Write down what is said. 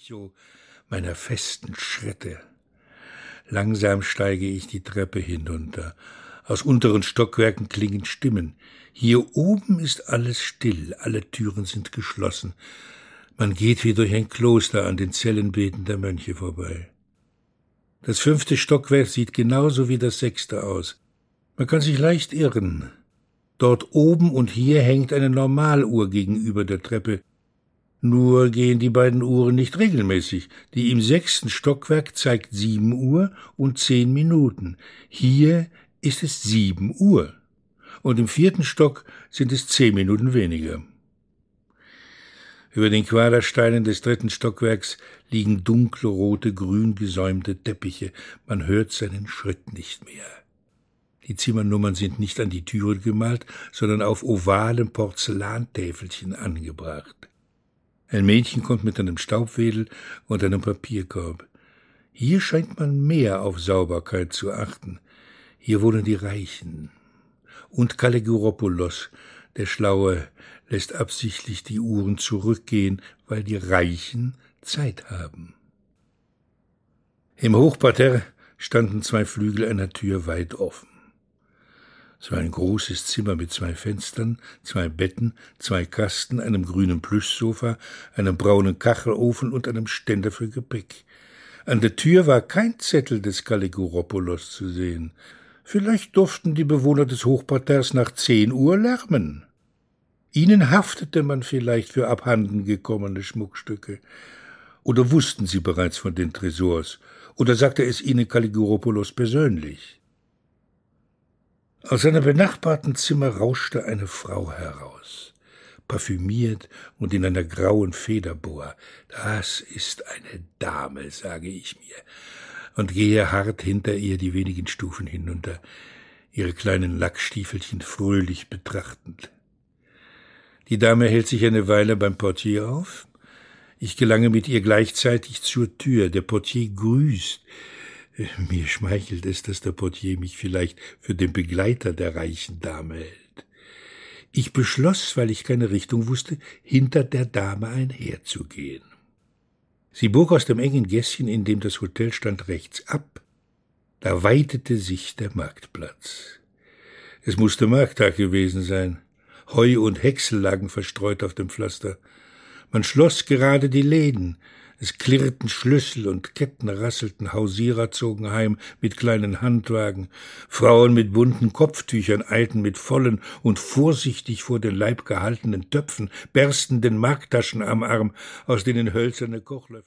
Echo meiner festen Schritte. Langsam steige ich die Treppe hinunter. Aus unteren Stockwerken klingen Stimmen. Hier oben ist alles still, alle Türen sind geschlossen. Man geht wie durch ein Kloster an den Zellenbeeten der Mönche vorbei. Das fünfte Stockwerk sieht genauso wie das sechste aus. Man kann sich leicht irren. Dort oben und hier hängt eine Normaluhr gegenüber der Treppe. Nur gehen die beiden Uhren nicht regelmäßig. Die im sechsten Stockwerk zeigt sieben Uhr und zehn Minuten. Hier ist es sieben Uhr. Und im vierten Stock sind es zehn Minuten weniger. Über den Quadersteinen des dritten Stockwerks liegen dunkle, rote, grün gesäumte Teppiche. Man hört seinen Schritt nicht mehr. Die Zimmernummern sind nicht an die Türe gemalt, sondern auf ovalen Porzellantäfelchen angebracht. Ein Mädchen kommt mit einem Staubwedel und einem Papierkorb. Hier scheint man mehr auf Sauberkeit zu achten. Hier wohnen die Reichen. Und Caligulopoulos, der Schlaue, lässt absichtlich die Uhren zurückgehen, weil die Reichen Zeit haben. Im Hochparterre standen zwei Flügel einer Tür weit offen. Es war ein großes Zimmer mit zwei Fenstern, zwei Betten, zwei Kasten, einem grünen Plüschsofa, einem braunen Kachelofen und einem Ständer für Gepäck. An der Tür war kein Zettel des Caligulopoulos zu sehen. Vielleicht durften die Bewohner des Hochparterres nach zehn Uhr lärmen. Ihnen haftete man vielleicht für abhanden gekommene Schmuckstücke. Oder wussten sie bereits von den Tresors? Oder sagte es ihnen Caligulopoulos persönlich? Aus einem benachbarten Zimmer rauschte eine Frau heraus, parfümiert und in einer grauen Federboa. Das ist eine Dame, sage ich mir, und gehe hart hinter ihr die wenigen Stufen hinunter, ihre kleinen Lackstiefelchen fröhlich betrachtend. Die Dame hält sich eine Weile beim Portier auf. Ich gelange mit ihr gleichzeitig zur Tür. Der Portier grüßt. Mir schmeichelt es, dass der Portier mich vielleicht für den Begleiter der reichen Dame hält. Ich beschloss, weil ich keine Richtung wusste, hinter der Dame einherzugehen. Sie bog aus dem engen Gässchen, in dem das Hotel stand, rechts ab. Da weitete sich der Marktplatz. Es musste Markttag gewesen sein. Heu und Häcksel lagen verstreut auf dem Pflaster. Man schloss gerade die Läden. Es klirrten Schlüssel und Ketten rasselten, Hausierer zogen heim mit kleinen Handwagen, Frauen mit bunten Kopftüchern eilten mit vollen und vorsichtig vor den Leib gehaltenen Töpfen, berstenden Marktaschen am Arm, aus denen hölzerne Kochlöffel